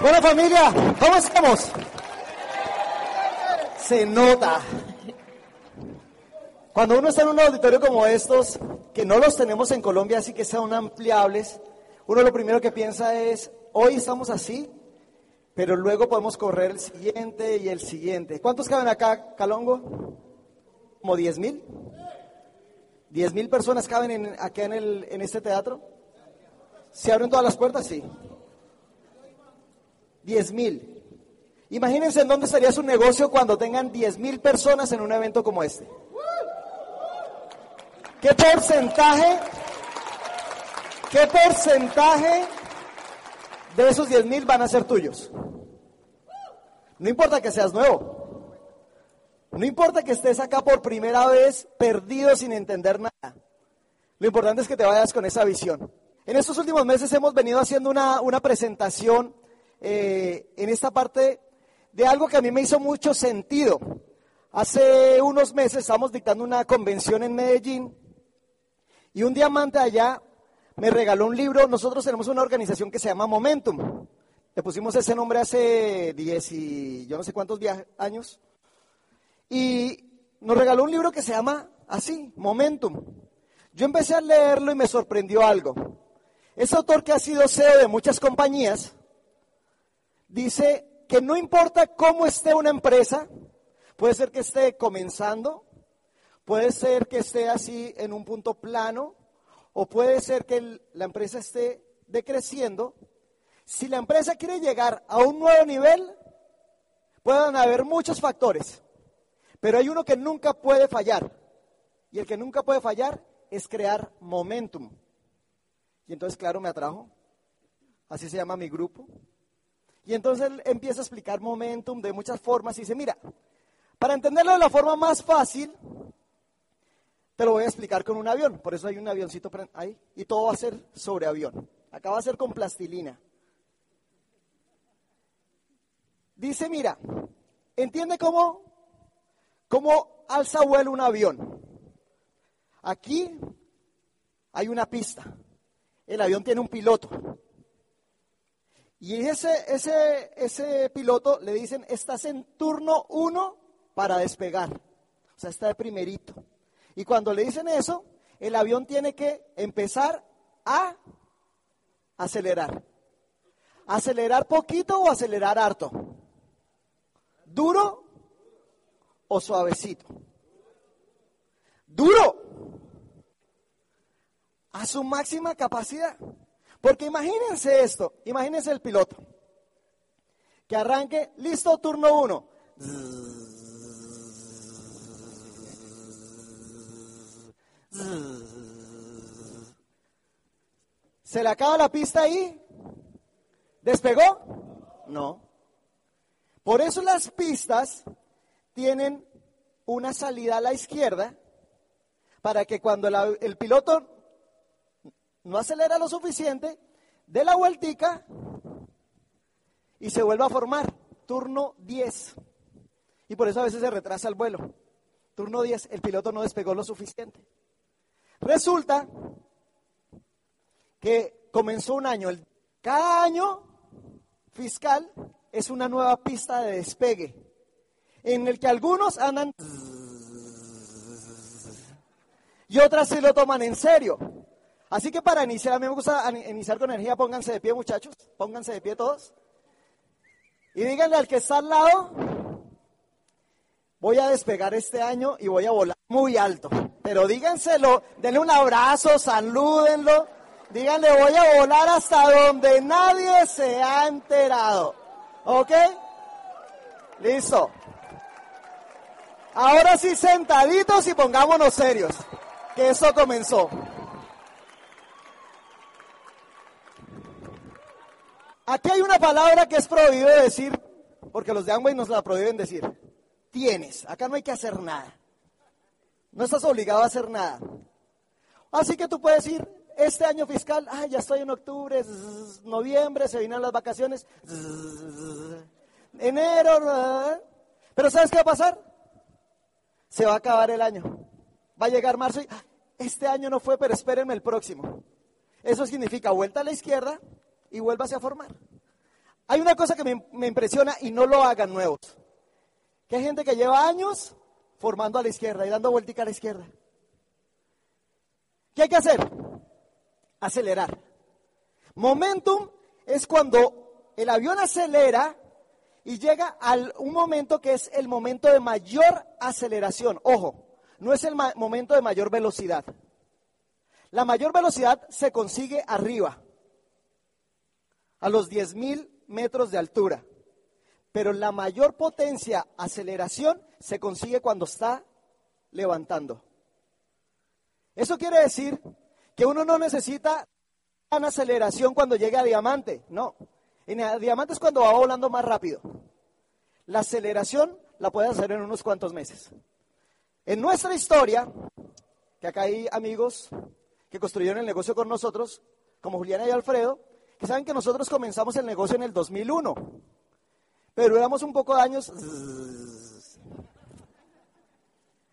Bueno familia, ¿cómo estamos? Se nota. Cuando uno está en un auditorio como estos, que no los tenemos en Colombia, así que son ampliables, uno lo primero que piensa es, hoy estamos así, pero luego podemos correr el siguiente y el siguiente. ¿Cuántos caben acá, Calongo? ¿Como 10 mil? ¿10 mil personas caben en, acá en, este teatro? ¿Se abren todas las puertas? Sí. 10 mil. Imagínense en dónde estaría su negocio cuando tengan 10 mil personas en un evento como este. ¿Qué porcentaje, qué porcentaje de esos 10 mil van a ser tuyos? No importa que seas nuevo. No importa que estés acá por primera vez perdido sin entender nada. Lo importante es que te vayas con esa visión. En estos últimos meses hemos venido haciendo una, una presentación eh, en esta parte de algo que a mí me hizo mucho sentido. Hace unos meses estábamos dictando una convención en Medellín y un diamante allá me regaló un libro. Nosotros tenemos una organización que se llama Momentum. Le pusimos ese nombre hace 10 y yo no sé cuántos años. Y nos regaló un libro que se llama así, Momentum. Yo empecé a leerlo y me sorprendió algo. Ese autor que ha sido CEO de muchas compañías dice que no importa cómo esté una empresa, puede ser que esté comenzando, puede ser que esté así en un punto plano, o puede ser que la empresa esté decreciendo, si la empresa quiere llegar a un nuevo nivel, pueden haber muchos factores, pero hay uno que nunca puede fallar. Y el que nunca puede fallar es crear momentum. Y entonces, claro, me atrajo. Así se llama mi grupo. Y entonces él empieza a explicar momentum de muchas formas y dice, mira, para entenderlo de la forma más fácil, te lo voy a explicar con un avión. Por eso hay un avioncito ahí. Y todo va a ser sobre avión. Acá va a ser con plastilina. Dice, mira, entiende cómo, cómo alza vuelo un avión. Aquí hay una pista. El avión tiene un piloto. Y ese, ese, ese piloto le dicen, estás en turno uno para despegar. O sea, está de primerito. Y cuando le dicen eso, el avión tiene que empezar a acelerar. ¿Acelerar poquito o acelerar harto? ¿Duro o suavecito? Duro. A su máxima capacidad. Porque imagínense esto, imagínense el piloto. Que arranque, listo, turno uno. ¿Se le acaba la pista ahí? ¿Despegó? No. Por eso las pistas tienen una salida a la izquierda para que cuando el piloto no acelera lo suficiente, dé la vueltica y se vuelva a formar. Turno 10. Y por eso a veces se retrasa el vuelo. Turno 10, el piloto no despegó lo suficiente. Resulta que comenzó un año. Cada año fiscal es una nueva pista de despegue en el que algunos andan y otras se lo toman en serio. Así que para iniciar, a mí me gusta iniciar con energía, pónganse de pie muchachos, pónganse de pie todos. Y díganle al que está al lado, voy a despegar este año y voy a volar muy alto. Pero díganselo, denle un abrazo, salúdenlo, díganle voy a volar hasta donde nadie se ha enterado. ¿Ok? Listo. Ahora sí, sentaditos y pongámonos serios, que eso comenzó. Aquí hay una palabra que es prohibido decir, porque los de Amway nos la prohíben decir. Tienes, acá no hay que hacer nada. No estás obligado a hacer nada. Así que tú puedes ir este año fiscal, ah, ya estoy en octubre, noviembre, se vienen las vacaciones, enero, pero ¿sabes qué va a pasar? Se va a acabar el año. Va a llegar marzo y ah, este año no fue, pero espérenme el próximo. Eso significa vuelta a la izquierda, y vuélvase a formar. Hay una cosa que me, impresiona y no lo hagan nuevos. Que hay gente que lleva años formando a la izquierda y dando vueltica a la izquierda. ¿Qué hay que hacer? Acelerar. Momentum es cuando el avión acelera y llega a un momento que es el momento de mayor aceleración. Ojo, no es el momento de mayor velocidad. La mayor velocidad se consigue arriba, a los 10.000 metros de altura. Pero la mayor potencia, aceleración, se consigue cuando está levantando. Eso quiere decir que uno no necesita una aceleración cuando llega a diamante, no. En diamante es cuando va volando más rápido. La aceleración la puede hacer en unos cuantos meses. En nuestra historia, que acá hay amigos que construyeron el negocio con nosotros, como Juliana y Alfredo, que saben que nosotros comenzamos el negocio en el 2001, pero éramos un poco de años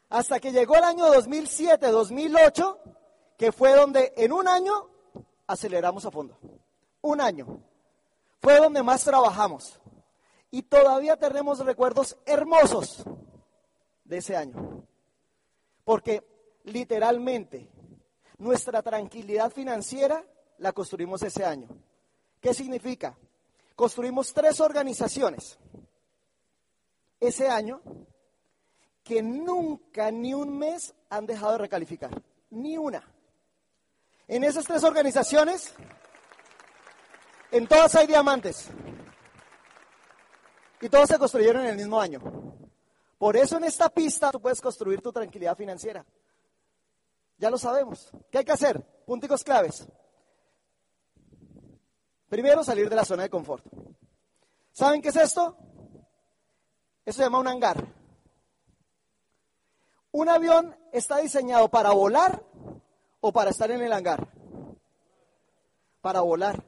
hasta que llegó el año 2007, 2008, que fue donde en un año aceleramos a fondo. Un año. Fue donde más trabajamos. Y todavía tenemos recuerdos hermosos de ese año. Porque literalmente nuestra tranquilidad financiera la construimos ese año. ¿Qué significa? Construimos tres organizaciones ese año que nunca ni un mes han dejado de recalificar. Ni una. En esas tres organizaciones, en todas hay diamantes. Y todos se construyeron en el mismo año. Por eso en esta pista tú puedes construir tu tranquilidad financiera. Ya lo sabemos. ¿Qué hay que hacer? Punticos claves. Primero, salir de la zona de confort. ¿Saben qué es esto? Eso se llama un hangar. ¿Un avión está diseñado para volar o para estar en el hangar? Para volar.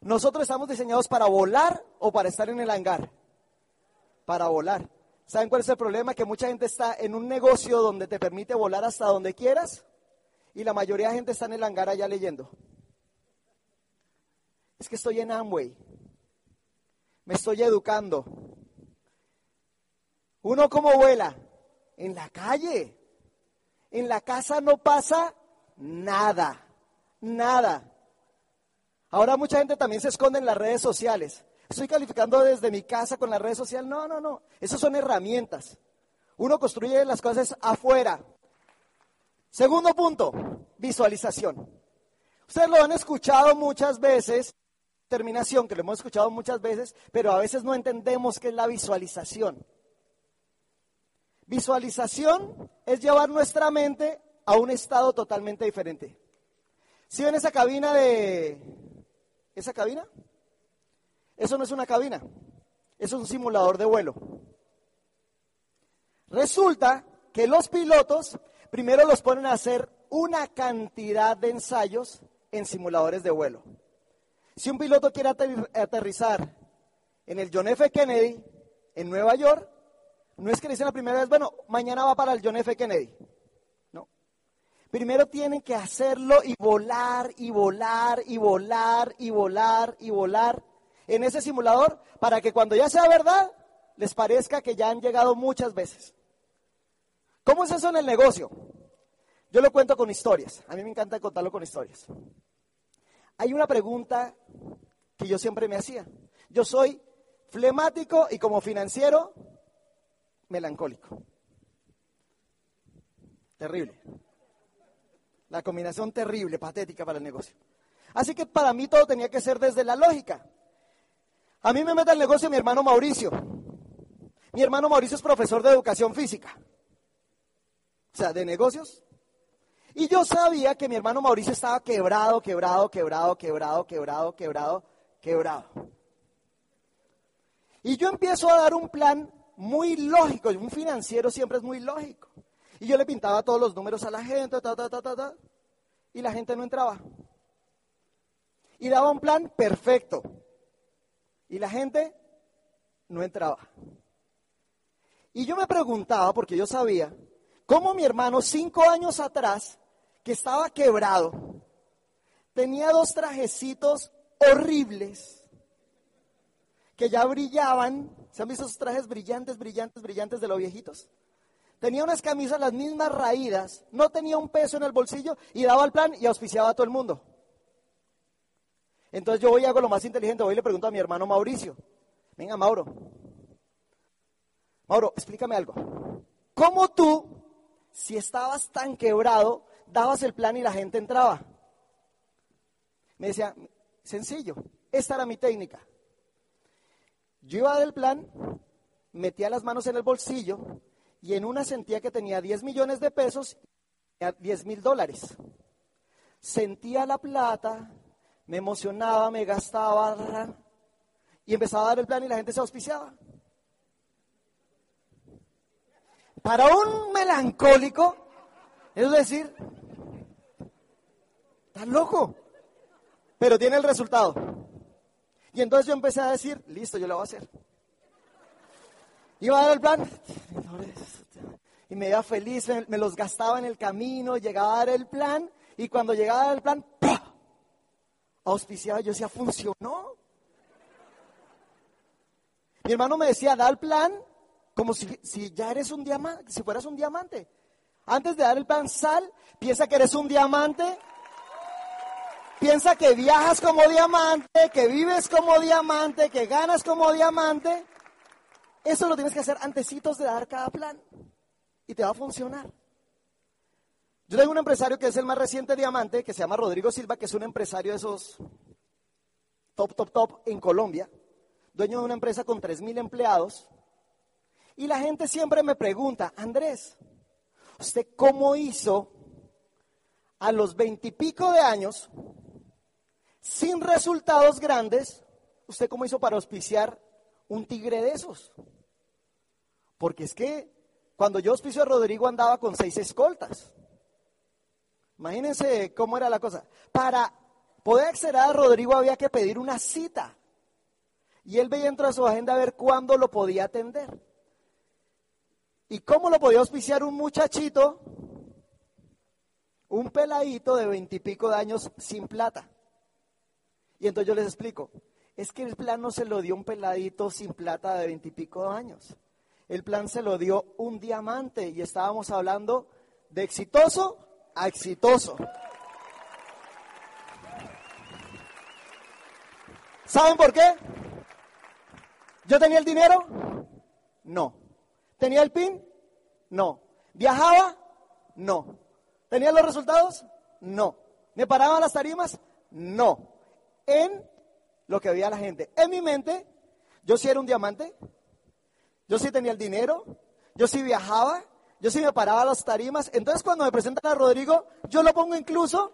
Nosotros estamos diseñados para volar o para estar en el hangar. Para volar. ¿Saben cuál es el problema? Que mucha gente está en un negocio donde te permite volar hasta donde quieras y la mayoría de gente está en el hangar allá leyendo. Es que estoy en Amway. Me estoy educando. Uno como vuela en la calle. En la casa no pasa nada, nada. Ahora mucha gente también se esconde en las redes sociales. Estoy calificando desde mi casa con las redes sociales. No, no, no. Esas son herramientas. Uno construye las cosas afuera. Segundo punto, visualización. Ustedes lo han escuchado muchas veces, terminación, que lo hemos escuchado muchas veces, pero a veces no entendemos qué es la visualización. Visualización es llevar nuestra mente a un estado totalmente diferente. ¿Sí ven esa cabina de... ¿Esa cabina? Eso no es una cabina, es un simulador de vuelo. Resulta que los pilotos primero los ponen a hacer una cantidad de ensayos en simuladores de vuelo. Si un piloto quiere aterrizar en el John F. Kennedy en Nueva York, no es que le dicen la primera vez, bueno, mañana va para el John F. Kennedy. No. Primero tienen que hacerlo y volar y volar y volar y volar y volar en ese simulador para que cuando ya sea verdad les parezca que ya han llegado muchas veces. ¿Cómo es eso en el negocio? Yo lo cuento con historias. A mí me encanta contarlo con historias. Hay una pregunta que yo siempre me hacía. Yo soy flemático y como financiero melancólico. Terrible. La combinación terrible, patética para el negocio. Así que para mí todo tenía que ser desde la lógica. A mí me mete el negocio mi hermano Mauricio. Mi hermano Mauricio es profesor de educación física. O sea, de negocios. Y yo sabía que mi hermano Mauricio estaba quebrado, quebrado, quebrado, quebrado, quebrado, quebrado, quebrado. Y yo empiezo a dar un plan muy lógico, un financiero siempre es muy lógico. Y yo le pintaba todos los números a la gente, ta, ta, ta, ta, ta, y la gente no entraba. Y daba un plan perfecto. Y la gente no entraba. Y yo me preguntaba, porque yo sabía, cómo mi hermano cinco años atrás, que estaba quebrado, tenía dos trajecitos horribles, que ya brillaban. ¿Se han visto esos trajes brillantes, brillantes, brillantes de los viejitos? Tenía unas camisas las mismas raídas, no tenía un peso en el bolsillo y daba el plan y auspiciaba a todo el mundo. Entonces yo voy y hago lo más inteligente, voy y le pregunto a mi hermano Mauricio. Venga, Mauro. Mauro, explícame algo. ¿Cómo tú, si estabas tan quebrado, dabas el plan y la gente entraba? Me decía, sencillo, esta era mi técnica. Yo iba del plan, metía las manos en el bolsillo y en una sentía que tenía 10 millones de pesos y 10 mil dólares. Sentía la plata, me emocionaba, me gastaba y empezaba a dar el plan y la gente se auspiciaba. Para un melancólico, es decir, estás loco, pero tiene el resultado. Y entonces yo empecé a decir, listo, yo lo voy a hacer. Iba a dar el plan y me iba feliz, me, los gastaba en el camino, llegaba a dar el plan y cuando llegaba a dar el plan, auspiciaba, yo decía, funcionó. Mi hermano me decía, da el plan como si, si ya eres un diamante, si fueras un diamante. Antes de dar el plan, sal, piensa que eres un diamante, piensa que viajas como diamante, que vives como diamante, que ganas como diamante. Eso lo tienes que hacer antecitos de dar cada plan y te va a funcionar. Yo tengo un empresario que es el más reciente diamante, que se llama Rodrigo Silva, que es un empresario de esos top, top, top en Colombia, dueño de una empresa con 3.000 empleados. Y la gente siempre me pregunta, Andrés, ¿usted cómo hizo a los veintipico de años, sin resultados grandes, usted cómo hizo para auspiciar un tigre de esos? Porque es que cuando yo auspicio a Rodrigo andaba con seis escoltas. Imagínense cómo era la cosa. Para poder acceder a Rodrigo había que pedir una cita. Y él veía dentro de su agenda a ver cuándo lo podía atender. ¿Y cómo lo podía auspiciar un muchachito, un peladito de veintipico de años sin plata? Y entonces yo les explico, es que el plan no se lo dio un peladito sin plata de veintipico años. El plan se lo dio un diamante y estábamos hablando de exitoso a exitoso. ¿Saben por qué? ¿Yo tenía el dinero? No. ¿Tenía el PIN? No. ¿Viajaba? No. ¿Tenía los resultados? No. ¿Me paraban las tarimas? No. En lo que veía la gente. En mi mente, yo sí era un diamante, yo sí tenía el dinero, yo sí viajaba, yo sí me paraba las tarimas. Entonces cuando me presentan a Rodrigo, yo lo pongo incluso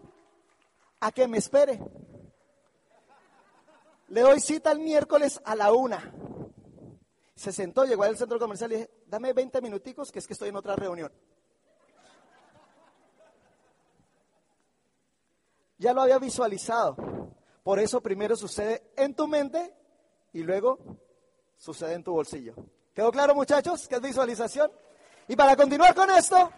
a que me espere. Le doy cita el miércoles a la una. Se sentó, llegó al centro comercial y dije, dame 20 minuticos que es que estoy en otra reunión. Ya lo había visualizado. Por eso primero sucede en tu mente y luego sucede en tu bolsillo. ¿Quedó claro, muchachos? ¿Qué es visualización? Y para continuar con esto,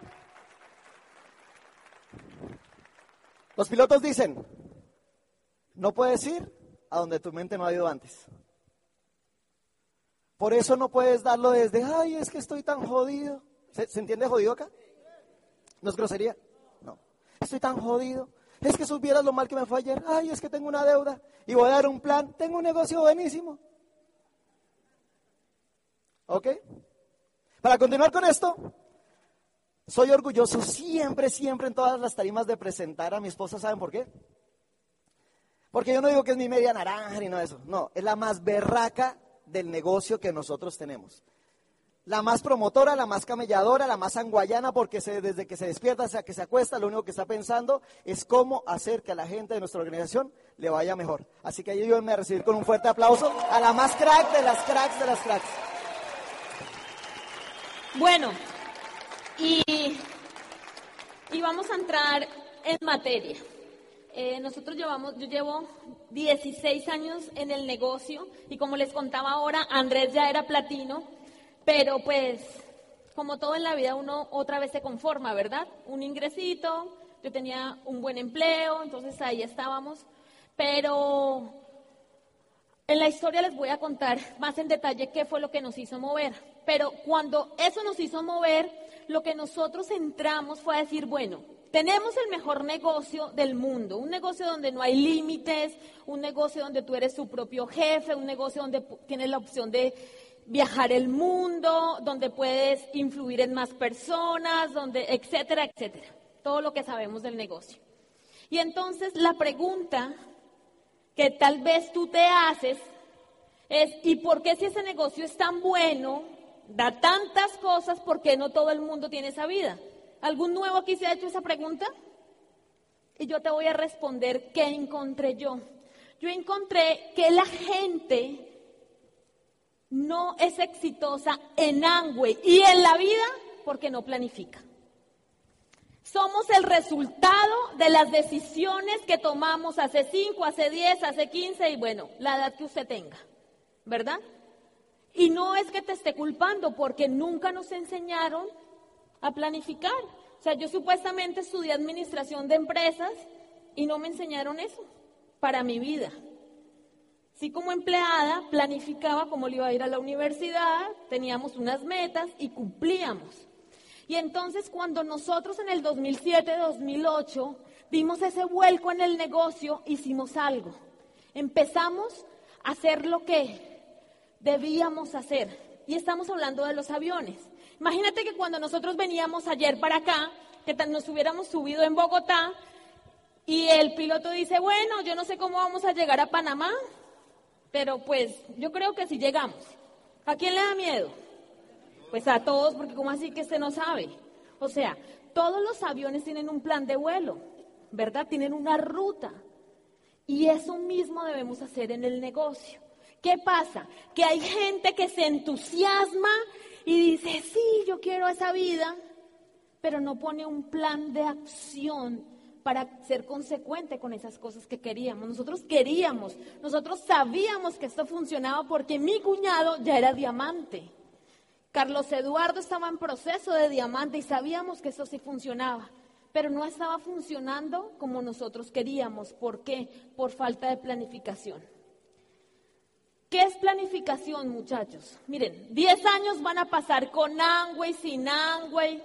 los pilotos dicen, no puedes ir a donde tu mente no ha ido antes. Por eso no puedes darlo desde, ay, es que estoy tan jodido. ¿Se, entiende jodido acá? ¿No es grosería? No. Estoy tan jodido. Es que supieras lo mal que me fue ayer. Ay, es que tengo una deuda y voy a dar un plan. Tengo un negocio buenísimo. ¿Ok? Para continuar con esto, soy orgulloso siempre, siempre en todas las tarimas de presentar a mi esposa. ¿Saben por qué? Porque yo no digo que es mi media naranja ni nada de eso. No, es la más berraca del negocio que nosotros tenemos. La más promotora, la más camelladora, la más anguayana, porque desde que se despierta hasta que se acuesta, lo único que está pensando es cómo hacer que a la gente de nuestra organización le vaya mejor. Así que ayúdenme a recibir con un fuerte aplauso a la más crack de las cracks de las cracks. Bueno, y, vamos a entrar en materia. Eh, nosotros llevamos, yo llevo 16 años en el negocio y como les contaba ahora, Andrés ya era platino, pero pues como todo en la vida uno otra vez se conforma, ¿verdad? Un ingresito, yo tenía un buen empleo, entonces ahí estábamos, pero En la historia les voy a contar más en detalle qué fue lo que nos hizo mover. Pero cuando eso nos hizo mover, lo que nosotros entramos fue a decir, bueno, tenemos el mejor negocio del mundo, un negocio donde no hay límites, un negocio donde tú eres su propio jefe, un negocio donde tienes la opción de viajar el mundo, donde puedes influir en más personas, donde etcétera, etcétera. Todo lo que sabemos del negocio. Y entonces la pregunta que tal vez tú te haces es, ¿y por qué si ese negocio es tan bueno, da tantas cosas, por qué no todo el mundo tiene esa vida? ¿Algún nuevo aquí se ha hecho esa pregunta? Y yo te voy a responder qué encontré yo. Yo encontré que la gente no es exitosa en Angüe y en la vida porque no planifica. Somos el resultado de las decisiones que tomamos hace 5, hace 10, hace 15 y bueno, la edad que usted tenga, ¿verdad? Y no es que te esté culpando porque nunca nos enseñaron a planificar. O sea, yo supuestamente estudié administración de empresas y no me enseñaron eso para mi vida. Sí, como empleada, planificaba cómo le iba a ir a la universidad, teníamos unas metas y cumplíamos. Y entonces cuando nosotros en el 2007-2008 vimos ese vuelco en el negocio, hicimos algo. Empezamos a hacer lo que debíamos hacer. Y estamos hablando de los aviones. Imagínate que cuando nosotros veníamos ayer para acá, que nos hubiéramos subido en Bogotá, y el piloto dice, bueno, yo no sé cómo vamos a llegar a Panamá, pero pues yo creo que sí llegamos. ¿A quién le da miedo? Pues a todos, porque ¿cómo así que usted no sabe? O sea, todos los aviones tienen un plan de vuelo, ¿verdad? Tienen una ruta. Y eso mismo debemos hacer en el negocio. ¿Qué pasa? Que hay gente que se entusiasma y dice, sí, yo quiero esa vida, pero no pone un plan de acción para ser consecuente con esas cosas que queríamos. Nosotros queríamos, nosotros sabíamos que esto funcionaba porque mi cuñado ya era diamante. Carlos Eduardo estaba en proceso de diamante y sabíamos que eso sí funcionaba, pero no estaba funcionando como nosotros queríamos. ¿Por qué? Por falta de planificación. ¿Qué es planificación, muchachos? Miren, 10 años van a pasar con Angway, sin Angway,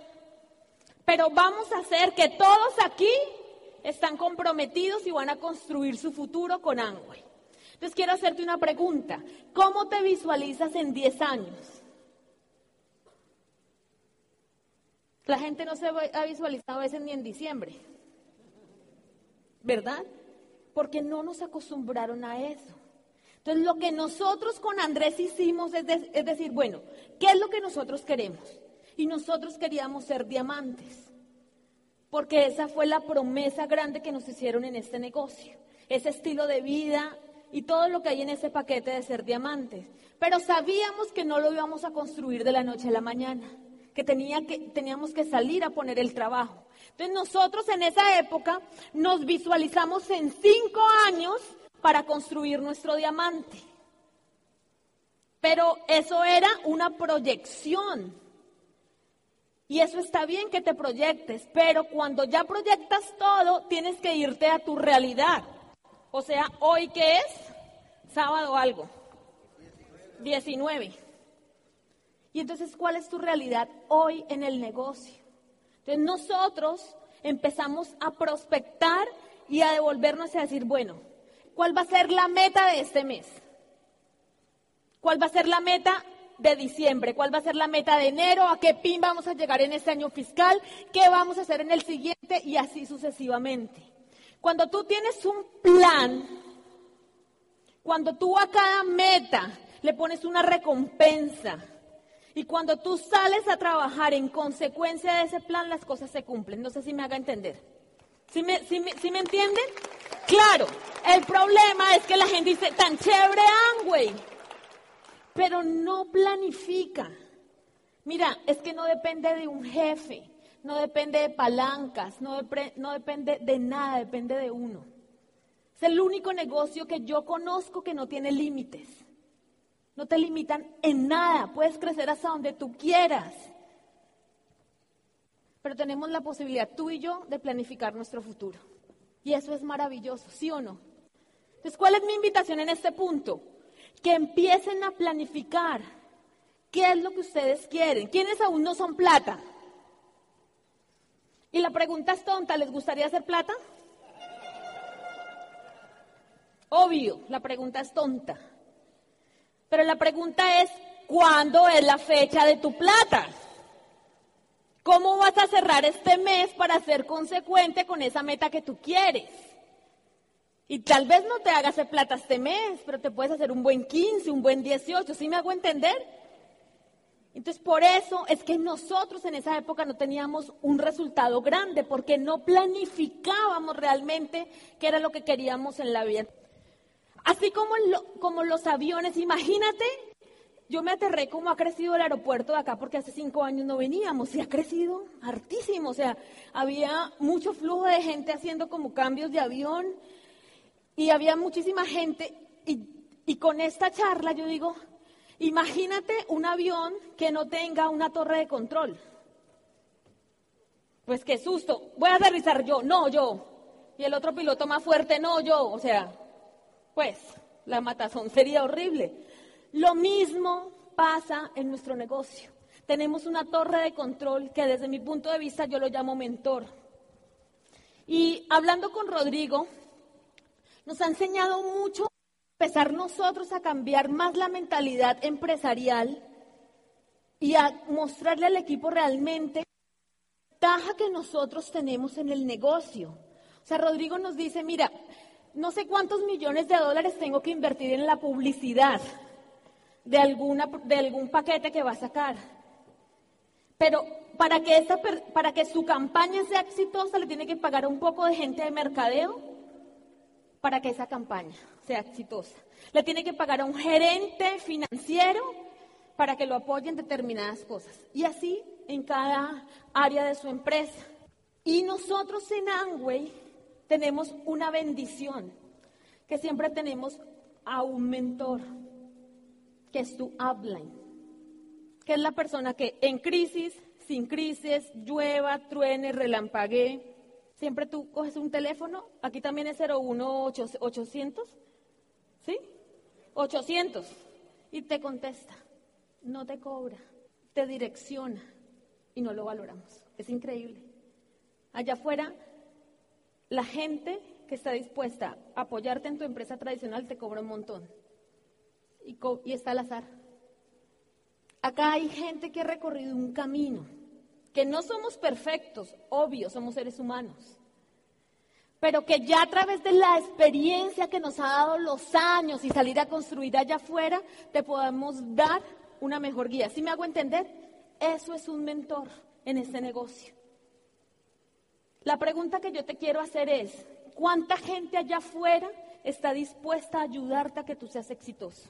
pero vamos a hacer que todos aquí están comprometidos y van a construir su futuro con Angway. Entonces quiero hacerte una pregunta. ¿Cómo te visualizas en 10 años? La gente no se ha visualizado a veces ni en diciembre, ¿verdad? Porque no nos acostumbraron a eso. Entonces, lo que nosotros con Andrés hicimos es, es, decir, bueno, ¿qué es lo que nosotros queremos? Y nosotros queríamos ser diamantes, porque esa fue la promesa grande que nos hicieron en este negocio, ese estilo de vida y todo lo que hay en ese paquete de ser diamantes. Pero sabíamos que no lo íbamos a construir de la noche a la mañana que, tenía que teníamos que salir a poner el trabajo. Entonces nosotros en esa época nos visualizamos en cinco años para construir nuestro diamante. Pero eso era una proyección. Y eso está bien que te proyectes, pero cuando ya proyectas todo, tienes que irte a tu realidad. O sea, hoy que es sábado algo. 19. Y entonces, ¿cuál es tu realidad hoy en el negocio? Entonces, nosotros empezamos a prospectar y a devolvernos y a decir, bueno, ¿cuál va a ser la meta de este mes? ¿Cuál va a ser la meta de diciembre? ¿Cuál va a ser la meta de enero? ¿A qué PIN vamos a llegar en este año fiscal? ¿Qué vamos a hacer en el siguiente? Y así sucesivamente. Cuando tú tienes un plan, cuando tú a cada meta le pones una recompensa, y cuando tú sales a trabajar en consecuencia de ese plan, las cosas se cumplen. No sé si me haga entender. ¿Sí me, me, entienden? Claro, el problema es que la gente dice, tan chévere Angway, pero no planifica. Mira, es que no depende de un jefe, no depende de palancas, no, depende de nada, depende de uno. Es el único negocio que yo conozco que no tiene límites. No te limitan en nada. Puedes crecer hasta donde tú quieras. Pero tenemos la posibilidad, tú y yo, de planificar nuestro futuro. Y eso es maravilloso, ¿sí o no? Entonces, ¿cuál es mi invitación en este punto? Que empiecen a planificar qué es lo que ustedes quieren. ¿Quiénes aún no son plata? Y la pregunta es tonta, ¿les gustaría hacer plata? Obvio, la pregunta es tonta. Pero la pregunta es, ¿cuándo es la fecha de tu plata? ¿Cómo vas a cerrar este mes para ser consecuente con esa meta que tú quieres? Y tal vez no te hagas hacer plata este mes, pero te puedes hacer un buen 15, un buen 18, ¿sí me hago entender? Entonces, por eso es que nosotros en esa época no teníamos un resultado grande, porque no planificábamos realmente qué era lo que queríamos en la vida. Así como, como los aviones, imagínate yo me aterré cómo ha crecido el aeropuerto de acá porque hace cinco años no veníamos y ha crecido hartísimo. O sea, había mucho flujo de gente haciendo como cambios de avión y había muchísima gente. Y, y con esta charla yo digo, imagínate un avión que no tenga una torre de control. Pues qué susto. Voy a aterrizar yo, no yo. Y el otro piloto más fuerte, no yo. O sea, pues la matazón sería horrible. Lo mismo pasa en nuestro negocio. Tenemos una torre de control que desde mi punto de vista yo lo llamo mentor. Y hablando con Rodrigo, nos ha enseñado mucho empezar nosotros a cambiar más la mentalidad empresarial y a mostrarle al equipo realmente la ventaja que nosotros tenemos en el negocio. O sea, Rodrigo nos dice, mira, no sé cuántos millones de dólares tengo que invertir en la publicidad de, alguna, de algún paquete que va a sacar. Pero para que, esa, para que su campaña sea exitosa, le tiene que pagar un poco de gente de mercadeo para que esa campaña sea exitosa. Le tiene que pagar a un gerente financiero para que lo apoye en determinadas cosas. Y así en cada área de su empresa. Y nosotros en Angway tenemos una bendición, que siempre tenemos a un mentor que es tu upline, que es la persona que en crisis, sin crisis, llueva, truene, relampaguee, siempre tú coges un teléfono, aquí también es 01800, ¿sí? 800, y te contesta, no te cobra, te direcciona y no lo valoramos. Es increíble. Allá afuera, la gente que está dispuesta a apoyarte en tu empresa tradicional te cobra un montón y, está al azar. Acá hay gente que ha recorrido un camino, que no somos perfectos, obvio, somos seres humanos, pero que ya a través de la experiencia que nos ha dado los años y salir a construir allá afuera, te podemos dar una mejor guía. ¿Sí me hago entender? Eso es un mentor en este negocio. La pregunta que yo te quiero hacer es, ¿cuánta gente allá afuera está dispuesta a ayudarte a que tú seas exitoso?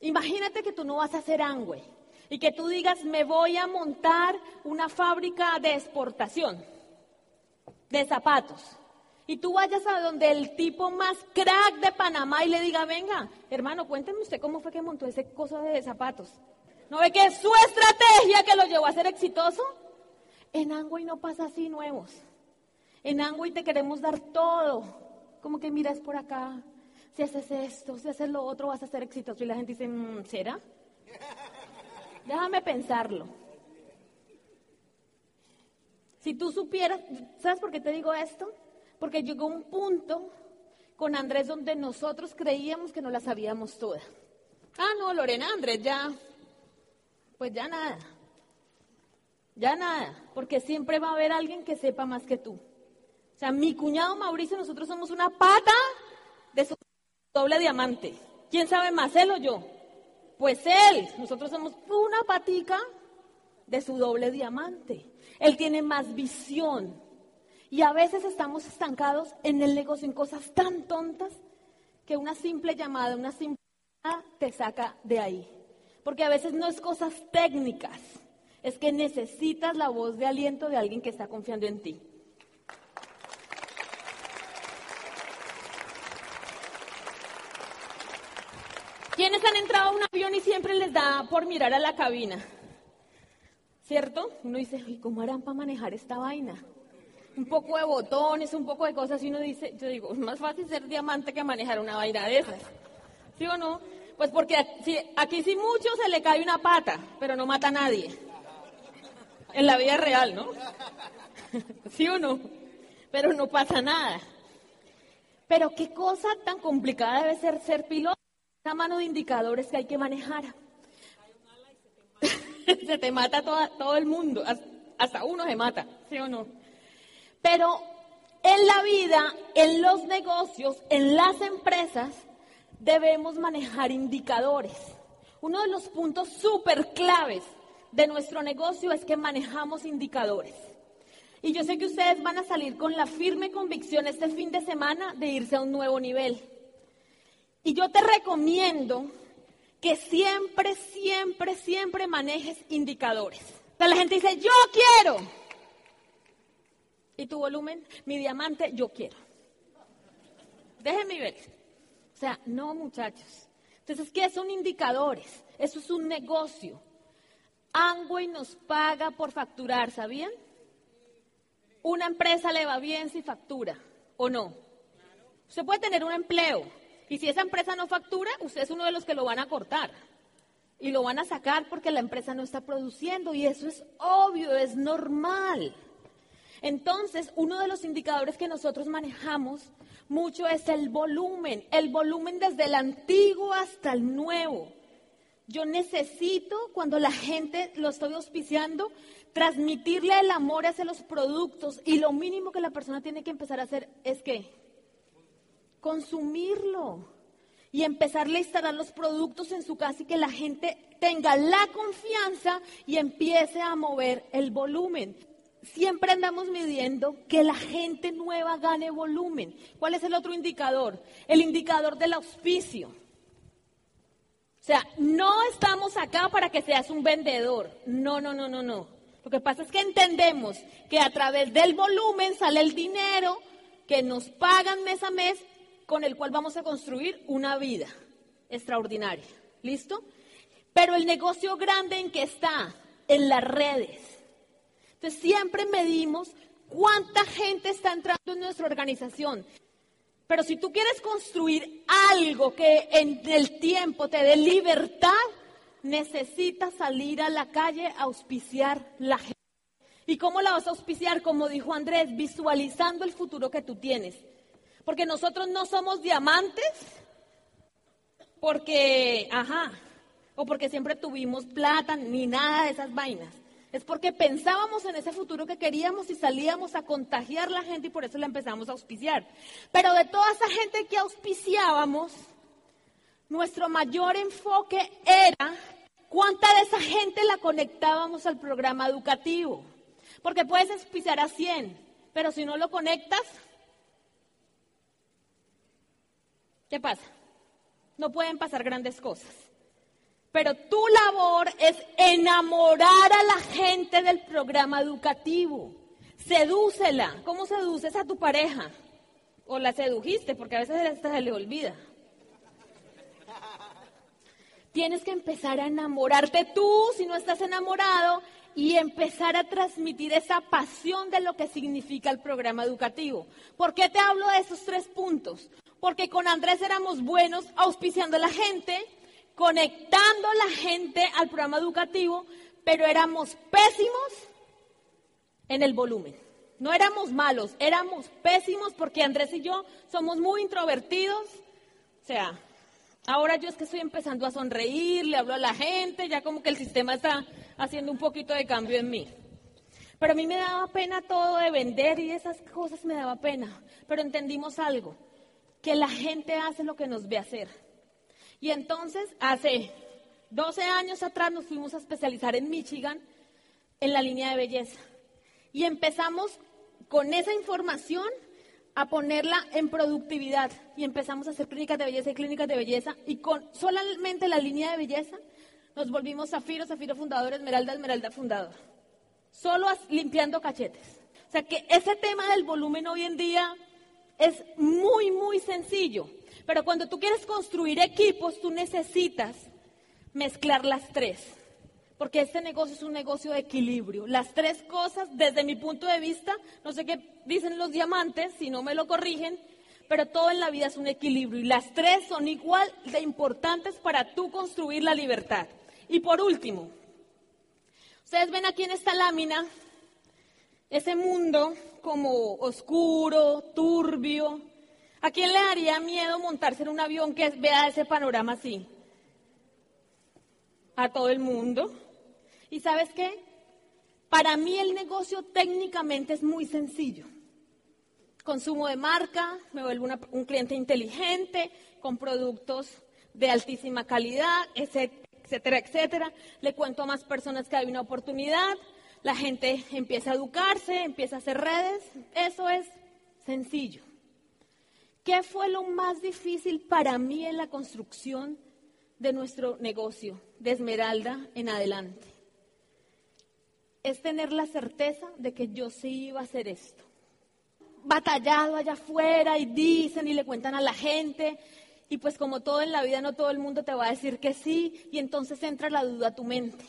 Imagínate que tú no vas a hacer Angüe y que tú digas, me voy a montar una fábrica de exportación de zapatos. Y tú vayas a donde el tipo más crack de Panamá y le diga, venga, hermano, cuénteme usted cómo fue que montó ese coso de zapatos. ¿No ve que es su estrategia que lo llevó a ser exitoso? En Angüe no pasa así nuevos. En Angüe te queremos dar todo. Como que miras por acá, si haces esto, si haces lo otro, vas a ser exitoso. Y la gente dice, mm, ¿será? Déjame pensarlo. Si tú supieras, ¿sabes por qué te digo esto? Porque llegó un punto con Andrés donde nosotros creíamos que no la sabíamos toda. Ah, no, Lorena, Andrés, ya, pues ya nada. Ya nada, porque siempre va a haber alguien que sepa más que tú. O sea, mi cuñado Mauricio, nosotros somos una pata de su doble diamante. ¿Quién sabe más, él o yo? Pues él. Nosotros somos una patica de su doble diamante. Él tiene más visión. Y a veces estamos estancados en el negocio, en cosas tan tontas, que una simple llamada, una simple llamada te saca de ahí. Porque a veces no es cosas técnicas, es que necesitas la voz de aliento de alguien que está confiando en ti. ¿Quiénes han entrado a un avión y siempre les da por mirar a la cabina? ¿Cierto? Uno dice, ¿y cómo harán para manejar esta vaina? Un poco de botones, un poco de cosas, y uno dice, yo digo, es más fácil ser diamante que manejar una vaina de esas. ¿Sí o no? Pues porque aquí sí mucho se le cae una pata, pero no mata a nadie. En la vida real, ¿no? ¿Sí o no? Pero no pasa nada. Pero qué cosa tan complicada debe ser ser piloto. Una mano de indicadores que hay que manejar. se te mata todo el mundo, hasta uno se mata, ¿sí o no? Pero en la vida, en los negocios, en las empresas, debemos manejar indicadores. Uno de los puntos súper claves de nuestro negocio es que manejamos indicadores. Y yo sé que ustedes van a salir con la firme convicción este fin de semana de irse a un nuevo nivel. Y yo te recomiendo que siempre, siempre, siempre manejes indicadores. O la gente dice, yo quiero. ¿Y tu volumen? Mi diamante, yo quiero. Déjenme ver. O sea, no, muchachos. Entonces, ¿qué son indicadores? Eso es un negocio. Angway nos paga por facturar, ¿sabían? Una empresa le va bien si factura, ¿o no? Usted puede tener un empleo y si esa empresa no factura, usted es uno de los que lo van a cortar y lo van a sacar porque la empresa no está produciendo y eso es obvio, es normal. Entonces, uno de los indicadores que nosotros manejamos mucho es el volumen, el volumen desde el antiguo hasta el nuevo. Yo necesito, cuando la gente lo estoy auspiciando, transmitirle el amor hacia los productos y lo mínimo que la persona tiene que empezar a hacer es que consumirlo y empezarle a instalar los productos en su casa y que la gente tenga la confianza y empiece a mover el volumen. Siempre andamos midiendo que la gente nueva gane volumen. ¿Cuál es el otro indicador? El indicador del auspicio. O sea, no estamos acá para que seas un vendedor. No, no, no, no, no. Lo que pasa es que entendemos que a través del volumen sale el dinero que nos pagan mes a mes con el cual vamos a construir una vida extraordinaria. ¿Listo? Pero el negocio grande en que está, en las redes. Entonces siempre medimos cuánta gente está entrando en nuestra organización. Pero si tú quieres construir algo que en el tiempo te dé libertad, necesitas salir a la calle a auspiciar la gente. ¿Y cómo la vas a auspiciar? Como dijo Andrés, visualizando el futuro que tú tienes. Porque nosotros no somos diamantes, porque, ajá, o porque siempre tuvimos plata, ni nada de esas vainas. Es porque pensábamos en ese futuro que queríamos y salíamos a contagiar la gente y por eso la empezamos a auspiciar. Pero de toda esa gente que auspiciábamos, nuestro mayor enfoque era cuánta de esa gente la conectábamos al programa educativo. Porque puedes auspiciar a 100, pero si no lo conectas, ¿qué pasa? No pueden pasar grandes cosas. Pero tu labor es enamorar a la gente del programa educativo. Sedúcela. ¿Cómo seduces a tu pareja? O la sedujiste, porque a veces se le olvida. Tienes que empezar a enamorarte tú si no estás enamorado y empezar a transmitir esa pasión de lo que significa el programa educativo. ¿Por qué te hablo de esos tres puntos? Porque con Andrés éramos buenos auspiciando a la gente, conectando a la gente al programa educativo, pero éramos pésimos en el volumen. No éramos malos, éramos pésimos porque Andrés y yo somos muy introvertidos. O sea, ahora yo es que estoy empezando a sonreír, le hablo a la gente, ya como que el sistema está haciendo un poquito de cambio en mí. Pero a mí me daba pena todo de vender y esas cosas me daba pena. Pero entendimos algo, que la gente hace lo que nos ve hacer. Y entonces, hace 12 años atrás nos fuimos a especializar en Michigan en la línea de belleza. Y empezamos con esa información a ponerla en productividad. Y empezamos a hacer clínicas de belleza y clínicas de belleza. Y con solamente la línea de belleza nos volvimos Zafiro, Zafiro fundador, Esmeralda, Esmeralda fundador. Solo limpiando cachetes. O sea que ese tema del volumen hoy en día es muy, muy sencillo. Pero cuando tú quieres construir equipos, tú necesitas mezclar las tres. Porque este negocio es un negocio de equilibrio. Las tres cosas, desde mi punto de vista, no sé qué dicen los diamantes, si no me lo corrigen, pero todo en la vida es un equilibrio y las tres son igual de importantes para tú construir la libertad. Y por último, ustedes ven aquí en esta lámina ese mundo como oscuro, turbio. ¿A quién le daría miedo montarse en un avión que vea ese panorama así? A todo el mundo. ¿Y sabes qué? Para mí el negocio técnicamente es muy sencillo. Consumo de marca, me vuelvo un cliente inteligente, con productos de altísima calidad, etcétera, etcétera. Le cuento a más personas que hay una oportunidad, la gente empieza a educarse, empieza a hacer redes. Eso es sencillo. ¿Qué fue lo más difícil para mí en la construcción de nuestro negocio de Esmeralda en adelante? Es tener la certeza de que yo sí iba a hacer esto. Batallado allá afuera y dicen y le cuentan a la gente y pues como todo en la vida no todo el mundo te va a decir que sí y entonces entra la duda a tu mente.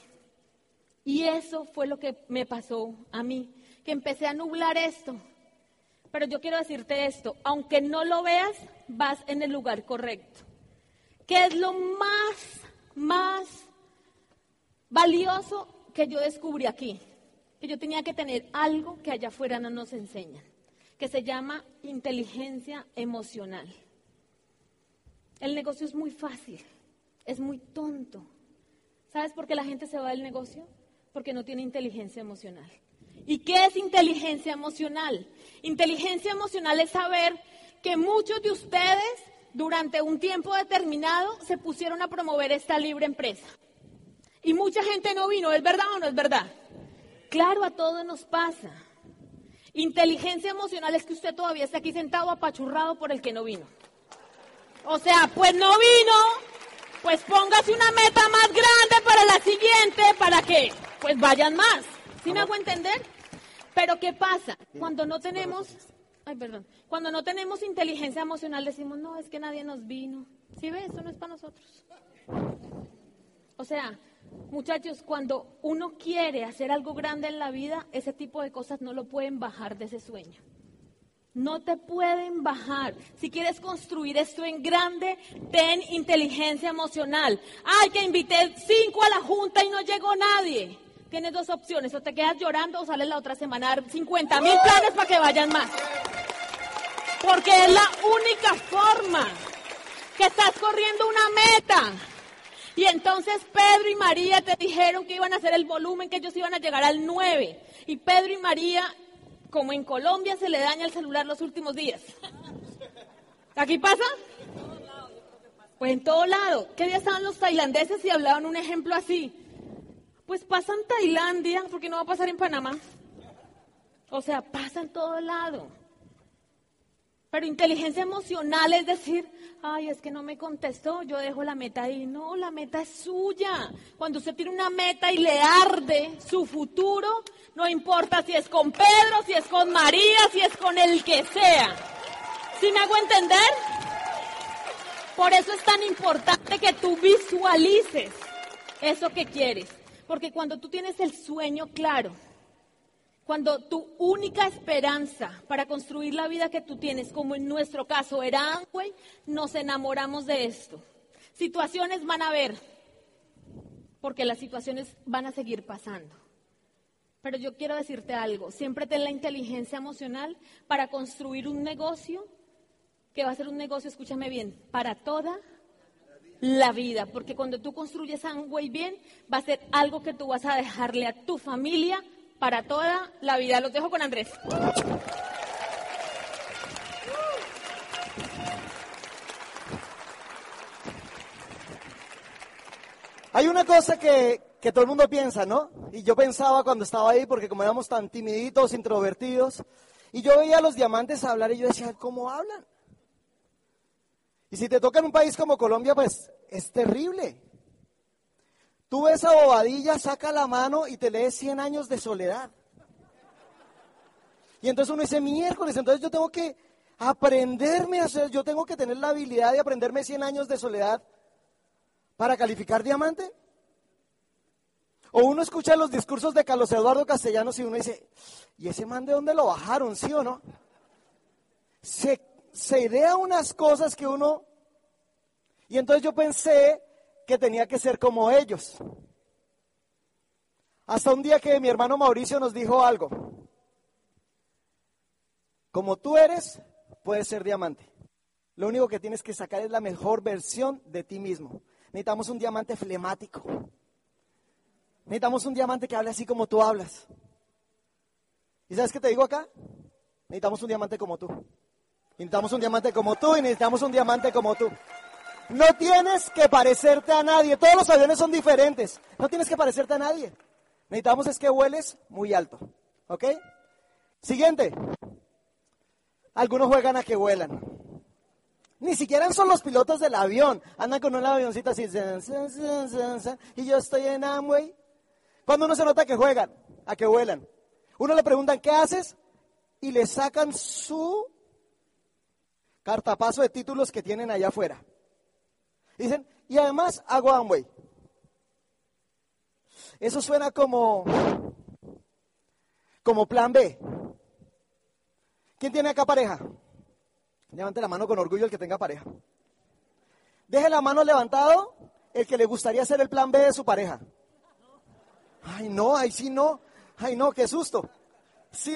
Y eso fue lo que me pasó a mí, que empecé a nublar esto. Pero yo quiero decirte esto, aunque no lo veas, vas en el lugar correcto. ¿Qué es lo más, más valioso que yo descubrí aquí? Que yo tenía que tener algo que allá afuera no nos enseñan, que se llama inteligencia emocional. El negocio es muy fácil, es muy tonto. ¿Sabes por qué la gente se va del negocio? Porque no tiene inteligencia emocional. ¿Y qué es inteligencia emocional? Inteligencia emocional es saber que muchos de ustedes durante un tiempo determinado se pusieron a promover esta libre empresa. Y mucha gente no vino, ¿es verdad o no es verdad? Claro, a todos nos pasa. Inteligencia emocional es que usted todavía está aquí sentado apachurrado por el que no vino. O sea, pues no vino, pues póngase una meta más grande para la siguiente, ¿para qué? pues vayan más. ¿Sí me hago entender? Pero ¿qué pasa? Cuando no tenemos, ay, perdón, cuando no tenemos inteligencia emocional decimos, no, es que nadie nos vino. ¿Sí ve? Eso no es para nosotros. O sea, muchachos, cuando uno quiere hacer algo grande en la vida, ese tipo de cosas no lo pueden bajar de ese sueño. No te pueden bajar. Si quieres construir esto en grande, ten inteligencia emocional. Ay, que invité cinco a la junta y no llegó nadie tienes dos opciones, o te quedas llorando o sales la otra semana a dar 50 mil planes para que vayan más. Porque es la única forma que estás corriendo una meta. Y entonces Pedro y María te dijeron que iban a hacer el volumen, que ellos iban a llegar al 9. Y Pedro y María, como en Colombia se le daña el celular los últimos días. ¿Aquí pasa? Pues en todo lado. ¿Qué día estaban los tailandeses y hablaban un ejemplo así? Pues pasa en Tailandia, porque no va a pasar en Panamá. O sea, pasa en todo lado. Pero inteligencia emocional es decir, ay, es que no me contestó, yo dejo la meta ahí. No, la meta es suya. Cuando usted tiene una meta y le arde su futuro, no importa si es con Pedro, si es con María, si es con el que sea. ¿Sí me hago entender? Por eso es tan importante que tú visualices eso que quieres. Porque cuando tú tienes el sueño claro, cuando tu única esperanza para construir la vida que tú tienes, como en nuestro caso era Amway, nos enamoramos de esto. Situaciones van a haber, porque las situaciones van a seguir pasando. Pero yo quiero decirte algo, siempre ten la inteligencia emocional para construir un negocio que va a ser un negocio, escúchame bien, para toda la vida, porque cuando tú construyes Amway bien, va a ser algo que tú vas a dejarle a tu familia para toda la vida. Los dejo con Andrés. Hay una cosa que, que, todo el mundo piensa, ¿no? Y yo pensaba cuando estaba ahí, porque como éramos tan timiditos, introvertidos, y yo veía a los diamantes hablar y yo decía, ¿cómo hablan? Y si te toca en un país como Colombia, pues es terrible. Tú ves a Bobadilla, saca la mano y te lees 100 años de soledad. Y entonces uno dice, miércoles, entonces yo tengo que aprenderme a hacer, yo tengo que tener la habilidad de aprenderme 100 años de soledad para calificar diamante. O uno escucha los discursos de Carlos Eduardo Castellanos y uno dice, ¿y ese man de dónde lo bajaron, sí o no? Se se idea unas cosas que uno... Y entonces yo pensé que tenía que ser como ellos. Hasta un día que mi hermano Mauricio nos dijo algo. Como tú eres, puedes ser diamante. Lo único que tienes que sacar es la mejor versión de ti mismo. Necesitamos un diamante flemático. Necesitamos un diamante que hable así como tú hablas. ¿Y sabes qué te digo acá? Necesitamos un diamante como tú. Necesitamos un diamante como tú y necesitamos un diamante como tú. No tienes que parecerte a nadie. Todos los aviones son diferentes. No tienes que parecerte a nadie. Necesitamos es que vueles muy alto. ¿Ok? Siguiente. Algunos juegan a que vuelan. Ni siquiera son los pilotos del avión. Andan con un avioncito así. Y yo estoy en Amway. Cuando uno se nota que juegan, a que vuelan. Uno le preguntan, ¿qué haces? Y le sacan su cartapaso de títulos que tienen allá afuera. Dicen, y además hago Amway. Eso suena como, como plan B. ¿Quién tiene acá pareja? Levante la mano con orgullo el que tenga pareja. Deje la mano levantado el que le gustaría ser el plan B de su pareja. Ay, no, ay, sí, no. Ay, no, qué susto. Sí,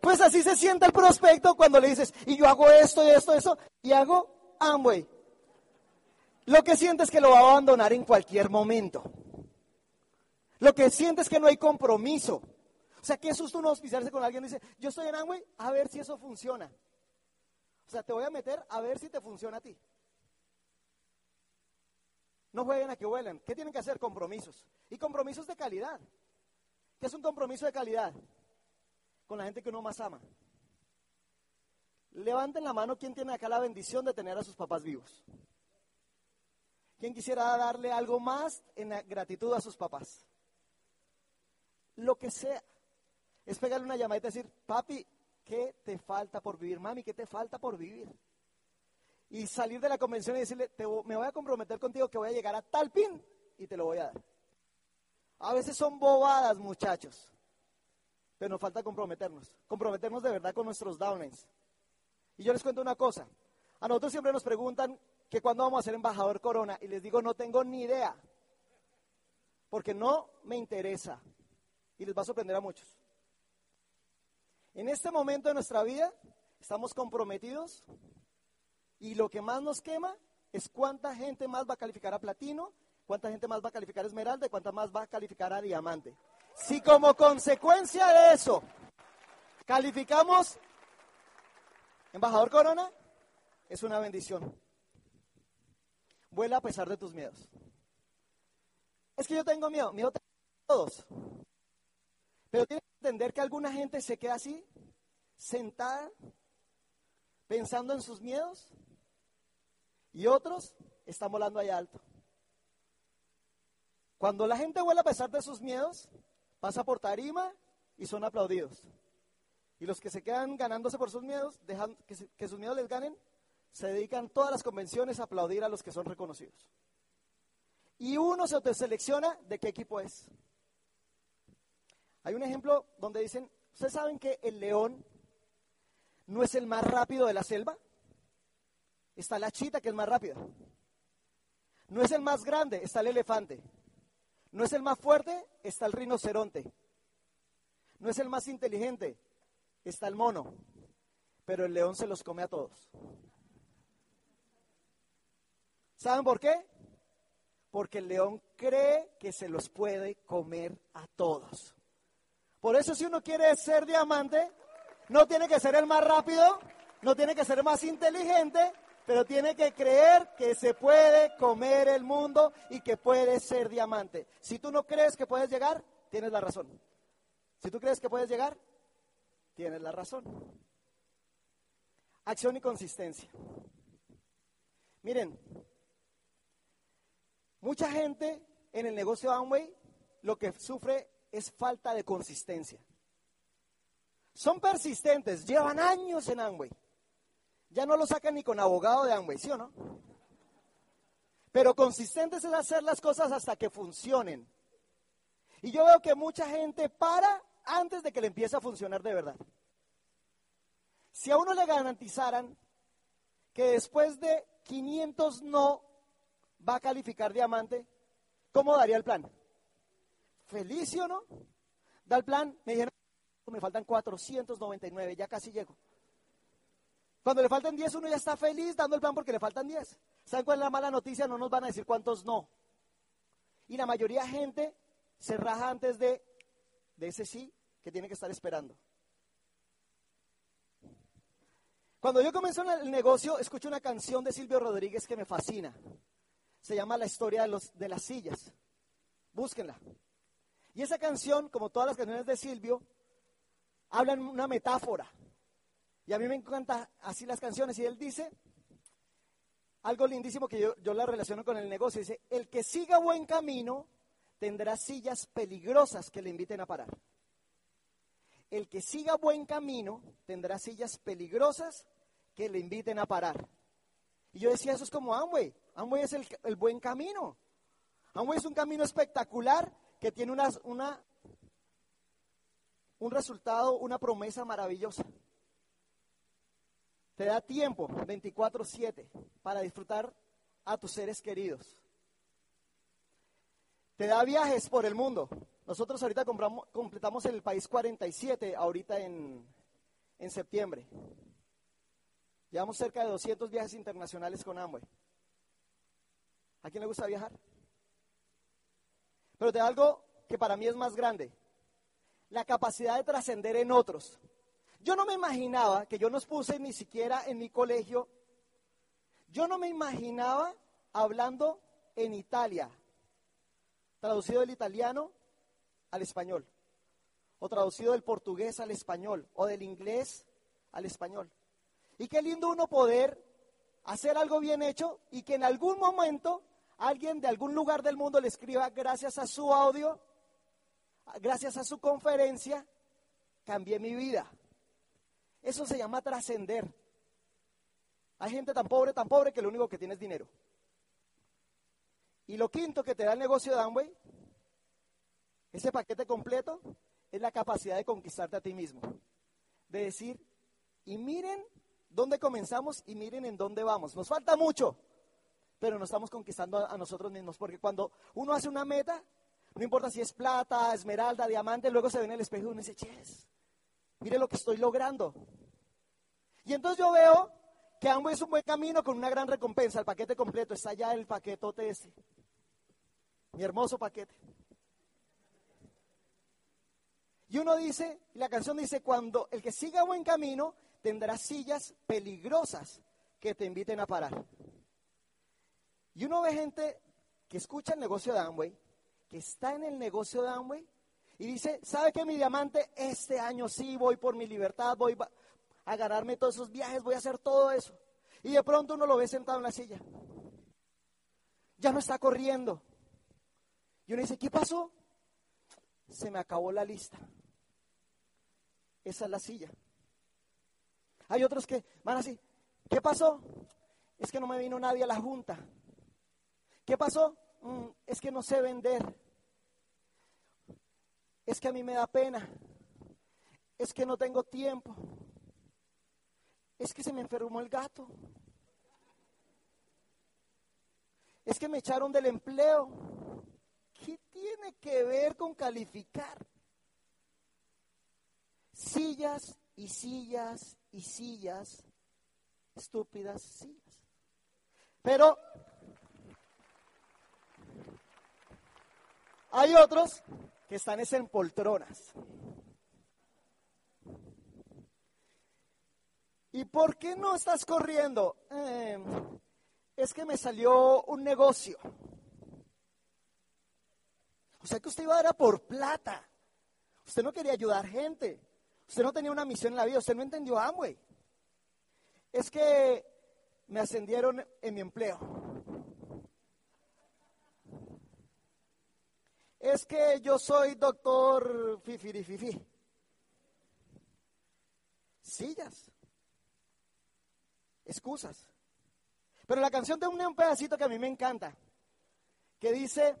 pues así se siente el prospecto cuando le dices, y yo hago esto y esto, eso, y hago Amway. Lo que sientes es que lo va a abandonar en cualquier momento. Lo que sientes es que no hay compromiso. O sea, qué susto uno auspiciarse con alguien y dice, yo estoy en Amway, a ver si eso funciona. O sea, te voy a meter a ver si te funciona a ti. No jueguen a que vuelen. ¿Qué tienen que hacer? Compromisos. Y compromisos de calidad. ¿Qué es un compromiso de calidad? Con la gente que uno más ama. Levanten la mano quien tiene acá la bendición de tener a sus papás vivos. ¿Quién quisiera darle algo más en gratitud a sus papás? Lo que sea. Es pegarle una llamada y decir, papi, ¿qué te falta por vivir? Mami, ¿qué te falta por vivir? Y salir de la convención y decirle, me voy a comprometer contigo que voy a llegar a tal pin y te lo voy a dar. A veces son bobadas, muchachos. Pero nos falta comprometernos. Comprometernos de verdad con nuestros downlines. Y yo les cuento una cosa. A nosotros siempre nos preguntan que cuándo vamos a ser embajador Corona. Y les digo, no tengo ni idea. Porque no me interesa. Y les va a sorprender a muchos. En este momento de nuestra vida estamos comprometidos y lo que más nos quema es cuánta gente más va a calificar a platino ¿Cuánta gente más va a calificar esmeralda y cuánta más va a calificar a diamante? Si como consecuencia de eso calificamos embajador Corona, es una bendición. Vuela a pesar de tus miedos. Es que yo tengo miedo, miedo tengo todos. Pero tienes que entender que alguna gente se queda así, sentada, pensando en sus miedos, y otros están volando allá alto. Cuando la gente vuela a pesar de sus miedos, pasa por tarima y son aplaudidos. Y los que se quedan ganándose por sus miedos, dejan que, sus miedos les ganen, se dedican todas las convenciones a aplaudir a los que son reconocidos. Y uno se autoselecciona de qué equipo es. Hay un ejemplo donde dicen, ¿ustedes saben que el león no es el más rápido de la selva? Está la chita que es más rápida. No es el más grande, está el elefante. No es el más fuerte, está el rinoceronte. No es el más inteligente, está el mono. Pero el león se los come a todos. ¿Saben por qué? Porque el león cree que se los puede comer a todos. Por eso si uno quiere ser diamante, no tiene que ser el más rápido, no tiene que ser más inteligente, pero tiene que creer que se puede comer el mundo y que puede ser diamante. Si tú no crees que puedes llegar, tienes la razón. Si tú crees que puedes llegar, tienes la razón. Acción y consistencia. Miren, mucha gente en el negocio de Amway lo que sufre es falta de consistencia. Son persistentes, llevan años en Amway ya no lo sacan ni con abogado de Amway, ¿sí o no? Pero consistentes es hacer las cosas hasta que funcionen. Y yo veo que mucha gente para antes de que le empiece a funcionar de verdad. Si a uno le garantizaran que después de 500 no va a calificar diamante, ¿cómo daría el plan? ¿Feliz o no? Da el plan, me dijeron, me faltan 499, ya casi llego. Cuando le faltan 10, uno ya está feliz dando el plan porque le faltan 10. ¿Saben cuál es la mala noticia? No nos van a decir cuántos no. Y la mayoría de gente se raja antes de, de ese sí que tiene que estar esperando. Cuando yo comencé el negocio, escucho una canción de Silvio Rodríguez que me fascina. Se llama La historia de, los, de las sillas. Búsquenla. Y esa canción, como todas las canciones de Silvio, hablan una metáfora. Y a mí me encantan así las canciones. Y él dice algo lindísimo que yo, yo la relaciono con el negocio. Dice, el que siga buen camino tendrá sillas peligrosas que le inviten a parar. El que siga buen camino tendrá sillas peligrosas que le inviten a parar. Y yo decía, eso es como Amway. Amway es el, el buen camino. Amway es un camino espectacular que tiene una, una, un resultado, una promesa maravillosa. Te da tiempo 24/7 para disfrutar a tus seres queridos. Te da viajes por el mundo. Nosotros ahorita compramos, completamos el país 47, ahorita en, en septiembre. Llevamos cerca de 200 viajes internacionales con Amway. ¿A quién le gusta viajar? Pero da algo que para mí es más grande. La capacidad de trascender en otros. Yo no me imaginaba que yo nos puse ni siquiera en mi colegio. Yo no me imaginaba hablando en Italia, traducido del italiano al español, o traducido del portugués al español, o del inglés al español. Y qué lindo uno poder hacer algo bien hecho y que en algún momento alguien de algún lugar del mundo le escriba gracias a su audio, gracias a su conferencia, cambié mi vida. Eso se llama trascender. Hay gente tan pobre, tan pobre que lo único que tiene es dinero. Y lo quinto que te da el negocio de Amway, ese paquete completo, es la capacidad de conquistarte a ti mismo. De decir, y miren dónde comenzamos y miren en dónde vamos. Nos falta mucho, pero nos estamos conquistando a, nosotros mismos. Porque cuando uno hace una meta, no importa si es plata, esmeralda, diamante, luego se ve en el espejo y uno dice, ches, mire lo que estoy logrando. Y entonces yo veo que ambos es un buen camino con una gran recompensa. El paquete completo está allá el paquetote ese. Mi hermoso paquete. Y uno dice, y la canción dice, cuando el que siga buen camino tendrá sillas peligrosas que te inviten a parar. Y uno ve gente que escucha el negocio de Amway, que está en el negocio de Amway, y dice, ¿sabe qué mi diamante? Este año sí voy por mi libertad, voy a ganarme todos esos viajes, voy a hacer todo eso. Y de pronto uno lo ve sentado en la silla. Ya no está corriendo. Y uno dice, ¿qué pasó? Se me acabó la lista. Esa es la silla. Hay otros que van así, ¿qué pasó? Es que no me vino nadie a la junta. ¿Qué pasó? Mm, es que no sé vender. Es que a mí me da pena. Es que no tengo tiempo. Es que se me enfermó el gato. Es que me echaron del empleo. ¿Qué tiene que ver con calificar? Sillas y sillas y sillas, estúpidas sillas. Pero hay otros que están en poltronas. ¿Y por qué no estás corriendo? Eh, es que me salió un negocio. O sea que usted iba a dar por plata. Usted no quería ayudar gente. Usted no tenía una misión en la vida, usted no entendió Amway. Es que me ascendieron en mi empleo. Es que yo soy doctor Fifirififi. Sillas. Excusas. Pero la canción tiene un pedacito que a mí me encanta, que dice,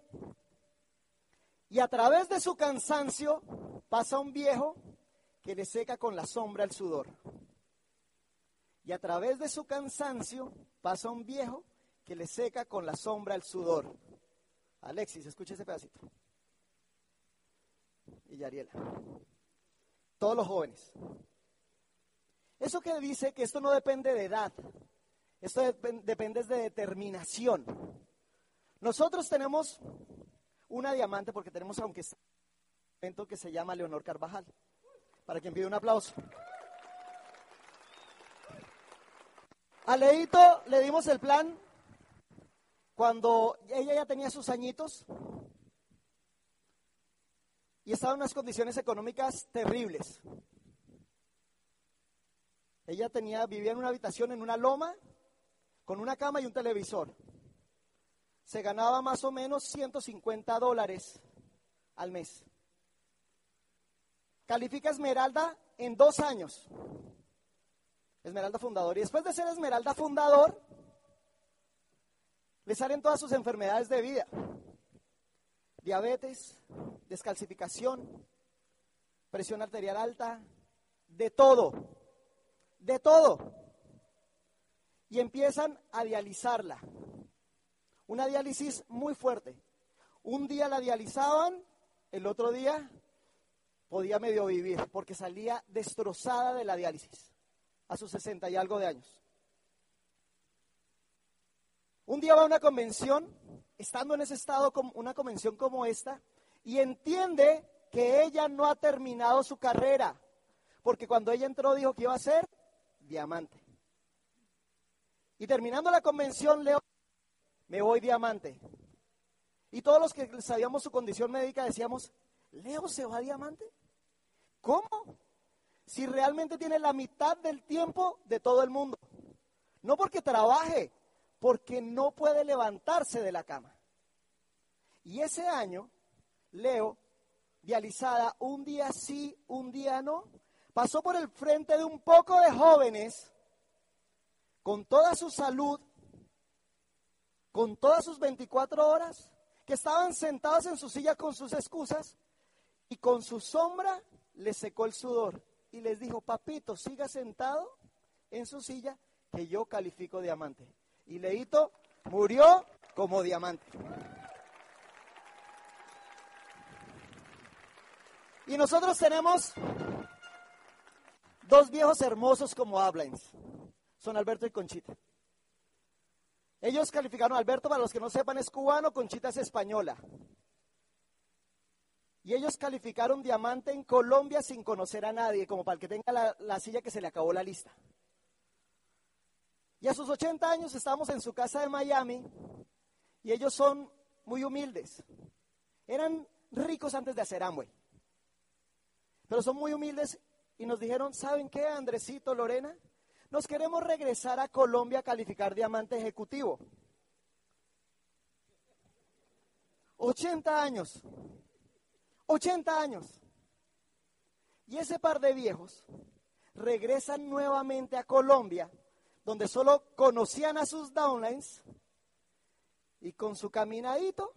y a través de su cansancio pasa un viejo que le seca con la sombra el sudor. Y a través de su cansancio pasa un viejo que le seca con la sombra el sudor. Alexis, escucha ese pedacito. Y Yariela. Todos los jóvenes. Eso que dice que esto no depende de edad, esto depende de determinación. Nosotros tenemos una diamante porque tenemos, aunque que se llama Leonor Carvajal. Para quien pide un aplauso. A Leito le dimos el plan cuando ella ya tenía sus añitos y estaba en unas condiciones económicas terribles. Ella tenía, vivía en una habitación en una loma con una cama y un televisor. Se ganaba más o menos 150 dólares al mes. Califica Esmeralda en dos años. Esmeralda fundador. Y después de ser Esmeralda fundador, le salen todas sus enfermedades de vida. Diabetes, descalcificación, presión arterial alta, de todo, de todo. Y empiezan a dializarla. Una diálisis muy fuerte. Un día la dializaban, el otro día podía medio vivir porque salía destrozada de la diálisis a sus 60 y algo de años. Un día va a una convención, estando en ese estado, una convención como esta, y entiende que ella no ha terminado su carrera, porque cuando ella entró dijo que iba a ser diamante. Y terminando la convención, Leo, me voy diamante. Y todos los que sabíamos su condición médica decíamos, ¿Leo se va diamante? ¿Cómo? Si realmente tiene la mitad del tiempo de todo el mundo. No porque trabaje, porque no puede levantarse de la cama. Y ese año, Leo, dializada un día sí, un día no, pasó por el frente de un poco de jóvenes con toda su salud, con todas sus 24 horas, que estaban sentados en su silla con sus excusas y con su sombra le secó el sudor y les dijo, papito, siga sentado en su silla que yo califico diamante. Y Leito murió como diamante. Y nosotros tenemos dos viejos hermosos como Ablines. Son Alberto y Conchita. Ellos calificaron, Alberto, para los que no sepan, es cubano, Conchita es española. Y ellos calificaron diamante en Colombia sin conocer a nadie, como para el que tenga la, la silla que se le acabó la lista. Y a sus 80 años estamos en su casa de Miami y ellos son muy humildes. Eran ricos antes de hacer Amway. Pero son muy humildes y nos dijeron, ¿saben qué, Andresito, Lorena? Nos queremos regresar a Colombia a calificar diamante ejecutivo. 80 años. 80 años. Y ese par de viejos regresan nuevamente a Colombia, donde solo conocían a sus downlines, y con su caminadito,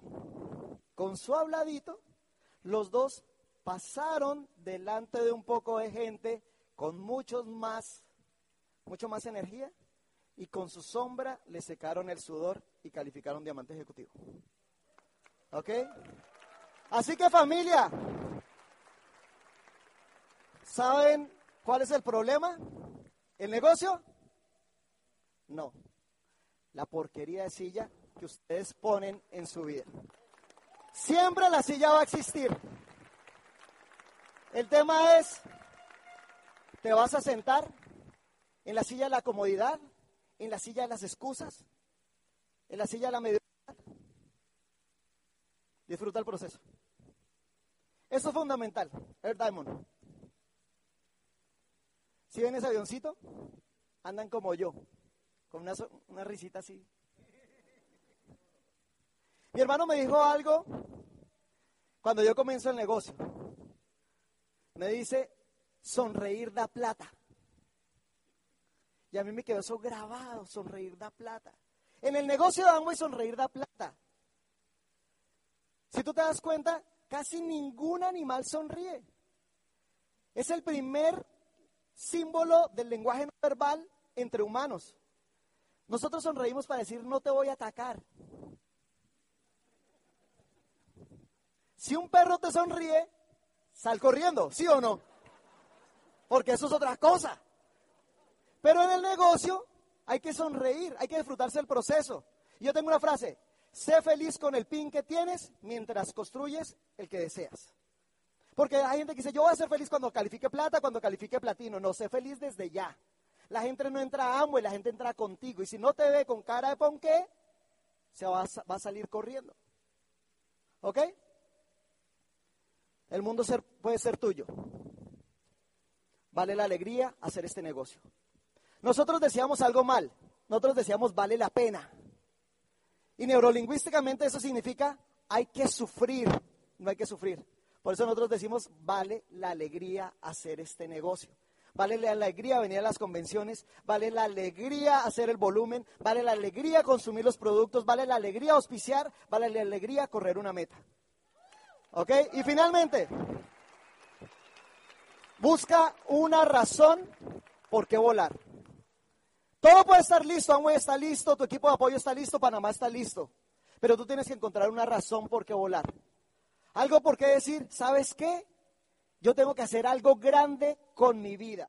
con su habladito, los dos pasaron delante de un poco de gente con muchos más, mucho más energía, y con su sombra le secaron el sudor y calificaron diamante ejecutivo. ¿Ok? Así que familia, ¿saben cuál es el problema? ¿El negocio? No, la porquería de silla que ustedes ponen en su vida. Siempre la silla va a existir. El tema es, ¿te vas a sentar en la silla de la comodidad? ¿En la silla de las excusas? ¿En la silla de la mediocridad? Disfruta el proceso. Eso es fundamental. Air Diamond. Si ven ese avioncito, andan como yo, con una, una risita así. Mi hermano me dijo algo cuando yo comienzo el negocio. Me dice, sonreír da plata. Y a mí me quedó eso grabado, sonreír da plata. En el negocio de Amway sonreír da plata. Si tú te das cuenta, casi ningún animal sonríe. Es el primer símbolo del lenguaje no verbal entre humanos. Nosotros sonreímos para decir, no te voy a atacar. Si un perro te sonríe, sal corriendo, ¿sí o no? Porque eso es otra cosa. Pero en el negocio hay que sonreír, hay que disfrutarse del proceso. Yo tengo una frase, sé feliz con el pin que tienes mientras construyes el que deseas. Porque hay gente que dice, yo voy a ser feliz cuando califique plata, cuando califique platino. No, sé feliz desde ya. La gente no entra a y la gente entra contigo. Y si no te ve con cara de ponqué, se va a, salir corriendo. ¿Ok? El mundo puede ser tuyo. Vale la alegría hacer este negocio. Nosotros decíamos algo mal. Nosotros decíamos vale la pena. Y neurolingüísticamente eso significa hay que sufrir, no hay que sufrir. Por eso nosotros decimos, vale la alegría hacer este negocio. Vale la alegría venir a las convenciones, vale la alegría hacer el volumen, vale la alegría consumir los productos, vale la alegría auspiciar, vale la alegría correr una meta. ¿Ok? Y finalmente, busca una razón por qué volar. Todo puede estar listo, Amway está listo, tu equipo de apoyo está listo, Panamá está listo. Pero tú tienes que encontrar una razón por qué volar. Algo por qué decir, ¿sabes qué? Yo tengo que hacer algo grande con mi vida.